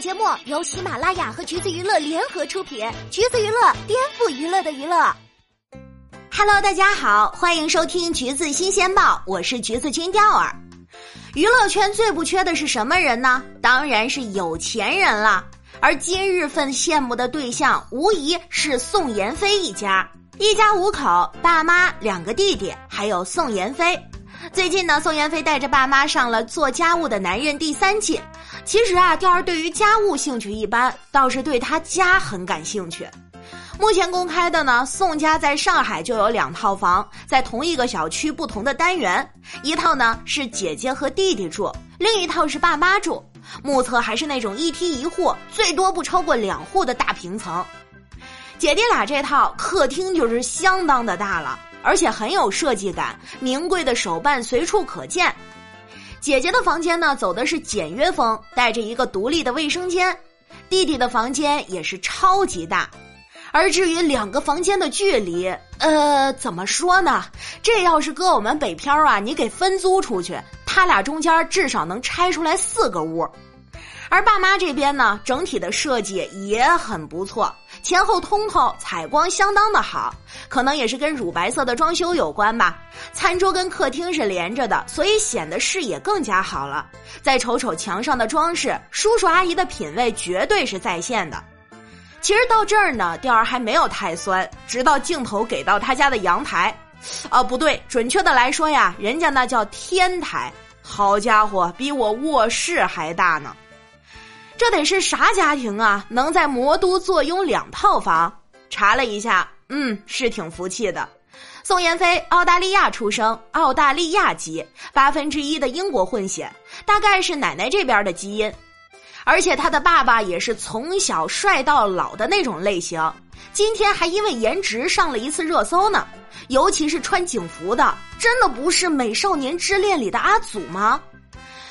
节目由喜马拉雅和橘子娱乐联合出品，橘子娱乐颠覆娱乐的娱乐。Hello，大家好，欢迎收听橘子新鲜报，我是橘子君钓儿。娱乐圈最不缺的是什么人呢？当然是有钱人了。而今日份羡慕的对象，无疑是宋妍霏一家。一家五口，爸妈、两个弟弟，还有宋妍霏。最近呢，宋妍霏带着爸妈上了做家务的男人第三季。其实啊，钓儿对于家务兴趣一般，倒是对他家很感兴趣。目前公开的呢，宋家在上海就有两套房，在同一个小区不同的单元，一套呢是姐姐和弟弟住，另一套是爸妈住。目测还是那种一梯一户，最多不超过两户的大平层。姐弟俩这套客厅就是相当的大了。而且很有设计感，名贵的手办随处可见。姐姐的房间呢，走的是简约风，带着一个独立的卫生间。弟弟的房间也是超级大。而至于两个房间的距离，呃，怎么说呢？这要是搁我们北漂啊，你给分租出去，他俩中间至少能拆出来四个屋。而爸妈这边呢，整体的设计也很不错，前后通透，采光相当的好，可能也是跟乳白色的装修有关吧。餐桌跟客厅是连着的，所以显得视野更加好了。再瞅瞅墙上的装饰，叔叔阿姨的品味绝对是在线的。其实到这儿呢，钓儿还没有太酸，直到镜头给到他家的阳台，啊，不对，准确的来说呀，人家那叫天台，好家伙，比我卧室还大呢。这得是啥家庭啊？能在魔都坐拥两套房？查了一下，嗯，是挺服气的。宋妍霏澳大利亚出生，澳大利亚籍，八分之一的英国混血，大概是奶奶这边的基因。而且他的爸爸也是从小帅到老的那种类型。今天还因为颜值上了一次热搜呢，尤其是穿警服的，真的不是《美少年之恋》里的阿祖吗？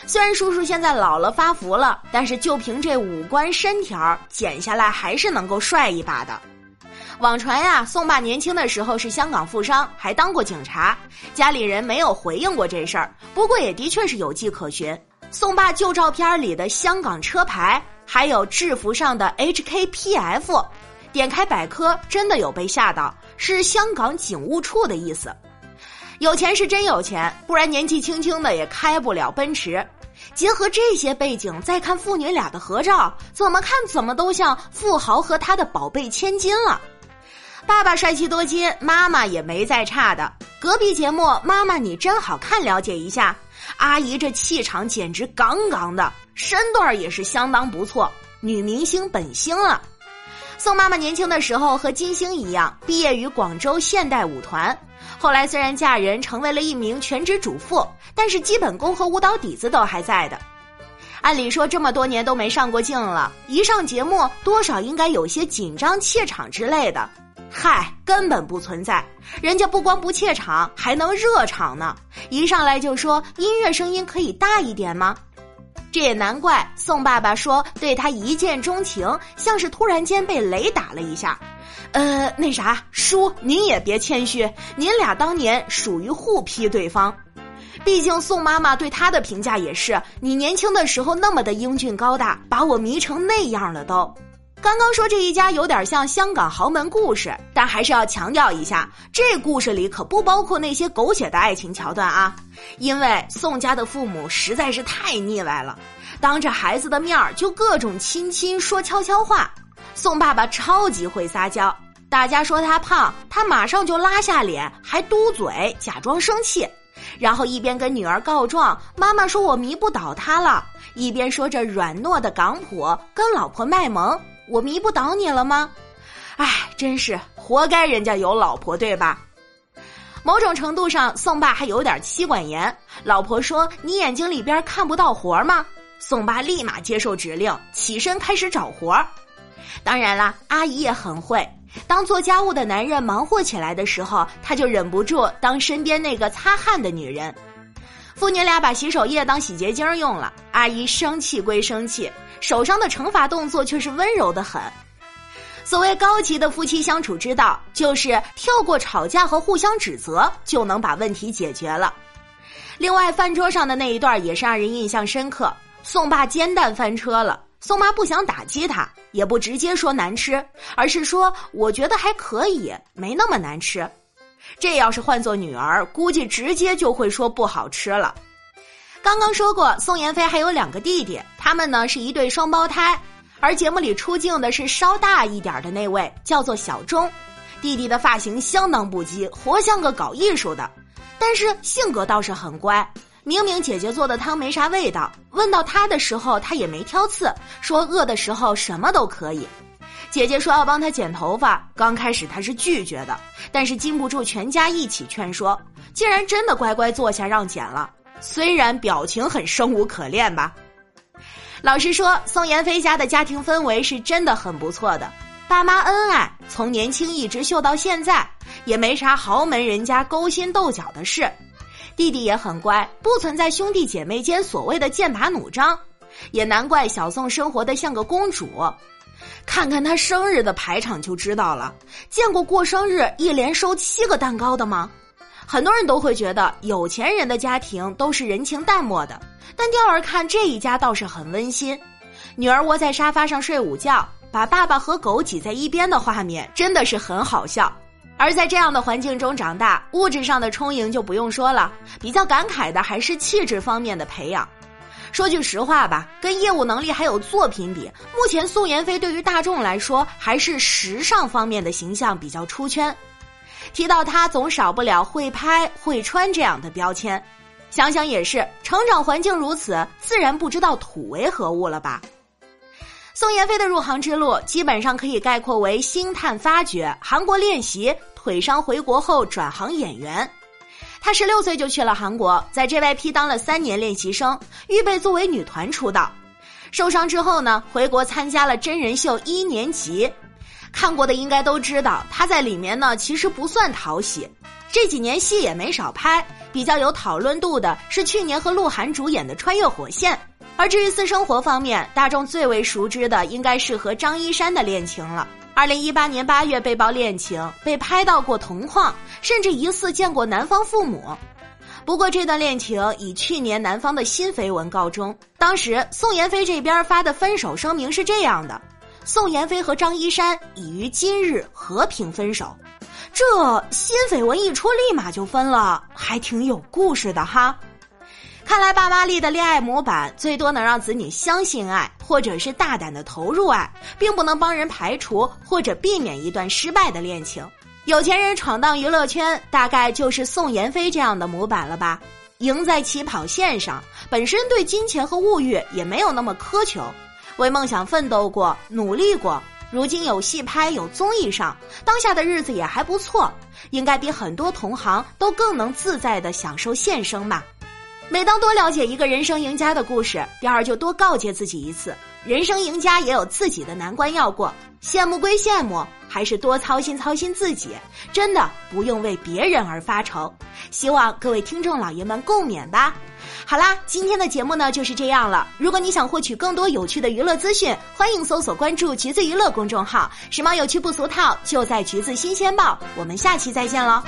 虽然叔叔现在老了发福了，但是就凭这五官身条，剪下来还是能够帅一把的。网传呀，宋爸年轻的时候是香港富商，还当过警察。家里人没有回应过这事儿，不过也的确是有迹可循。宋爸旧照片里的香港车牌，还有制服上的 HKPF，点开百科真的有被吓到，是香港警务处的意思。有钱是真有钱，不然年纪轻轻的也开不了奔驰。结合这些背景，再看父女俩的合照，怎么看怎么都像富豪和他的宝贝千金了。爸爸帅气多金，妈妈也没再差的。隔壁节目《妈妈你真好看》，了解一下，阿姨这气场简直杠杠的，身段也是相当不错，女明星本星了。宋妈妈年轻的时候和金星一样，毕业于广州现代舞团。后来虽然嫁人成为了一名全职主妇，但是基本功和舞蹈底子都还在的。按理说这么多年都没上过镜了，一上节目多少应该有些紧张怯场之类的。嗨，根本不存在，人家不光不怯场，还能热场呢。一上来就说音乐声音可以大一点吗？这也难怪宋爸爸说对他一见钟情，像是突然间被雷打了一下。呃，那啥，叔，您也别谦虚，您俩当年属于互批对方，毕竟宋妈妈对他的评价也是，你年轻的时候那么的英俊高大，把我迷成那样了都。刚刚说这一家有点像香港豪门故事，但还是要强调一下，这故事里可不包括那些狗血的爱情桥段啊，因为宋家的父母实在是太腻歪了，当着孩子的面儿就各种亲亲说悄悄话。宋爸爸超级会撒娇，大家说他胖，他马上就拉下脸，还嘟嘴，假装生气，然后一边跟女儿告状，妈妈说我迷不倒他了，一边说着软糯的港普，跟老婆卖萌，我迷不倒你了吗？哎，真是活该人家有老婆，对吧？某种程度上，宋爸还有点妻管严。老婆说：“你眼睛里边看不到活吗？”宋爸立马接受指令，起身开始找活儿。当然啦，阿姨也很会。当做家务的男人忙活起来的时候，他就忍不住当身边那个擦汗的女人。父女俩把洗手液当洗洁精用了，阿姨生气归生气，手上的惩罚动作却是温柔的很。所谓高级的夫妻相处之道，就是跳过吵架和互相指责，就能把问题解决了。另外，饭桌上的那一段也是让人印象深刻。宋爸煎蛋翻车了，宋妈不想打击他，也不直接说难吃，而是说我觉得还可以，没那么难吃。这要是换做女儿，估计直接就会说不好吃了。刚刚说过，宋妍霏还有两个弟弟，他们呢是一对双胞胎。而节目里出镜的是稍大一点的那位，叫做小钟。弟弟的发型相当不羁，活像个搞艺术的，但是性格倒是很乖。明明姐姐做的汤没啥味道，问到他的时候，他也没挑刺，说饿的时候什么都可以。姐姐说要帮他剪头发，刚开始他是拒绝的，但是经不住全家一起劝说，竟然真的乖乖坐下让剪了。虽然表情很生无可恋吧。老实说，宋妍霏家的家庭氛围是真的很不错的，爸妈恩爱，从年轻一直秀到现在，也没啥豪门人家勾心斗角的事。弟弟也很乖，不存在兄弟姐妹间所谓的剑拔弩张，也难怪小宋生活的像个公主。看看他生日的排场就知道了，见过过生日一连收七个蛋糕的吗？很多人都会觉得有钱人的家庭都是人情淡漠的，但调儿看这一家倒是很温馨。女儿窝在沙发上睡午觉，把爸爸和狗挤在一边的画面真的是很好笑。而在这样的环境中长大，物质上的充盈就不用说了。比较感慨的还是气质方面的培养。说句实话吧，跟业务能力还有作品比，目前宋妍霏对于大众来说还是时尚方面的形象比较出圈。提到她，总少不了会拍、会穿这样的标签。想想也是，成长环境如此，自然不知道土为何物了吧。宋妍霏的入行之路基本上可以概括为星探发掘、韩国练习、腿伤回国后转行演员。她十六岁就去了韩国，在 JYP 当了三年练习生，预备作为女团出道。受伤之后呢，回国参加了真人秀一年级。看过的应该都知道，她在里面呢其实不算讨喜，这几年戏也没少拍。比较有讨论度的是去年和鹿晗主演的《穿越火线》。而至于私生活方面，大众最为熟知的应该是和张一山的恋情了。二零一八年八月被曝恋情，被拍到过同框，甚至疑似见过男方父母。不过这段恋情以去年男方的新绯闻告终。当时宋妍霏这边发的分手声明是这样的：宋妍霏和张一山已于今日和平分手。这新绯闻一出，立马就分了，还挺有故事的哈。看来爸妈立的恋爱模板最多能让子女相信爱，或者是大胆的投入爱，并不能帮人排除或者避免一段失败的恋情。有钱人闯荡娱乐圈，大概就是宋妍霏这样的模板了吧？赢在起跑线上，本身对金钱和物欲也没有那么苛求，为梦想奋斗过，努力过，如今有戏拍，有综艺上，当下的日子也还不错，应该比很多同行都更能自在的享受现生吧。每当多了解一个人生赢家的故事，第二就多告诫自己一次：人生赢家也有自己的难关要过。羡慕归羡慕，还是多操心操心自己，真的不用为别人而发愁。希望各位听众老爷们共勉吧。好啦，今天的节目呢就是这样了。如果你想获取更多有趣的娱乐资讯，欢迎搜索关注“橘子娱乐”公众号，时髦有趣不俗套，就在“橘子新鲜报”。我们下期再见喽。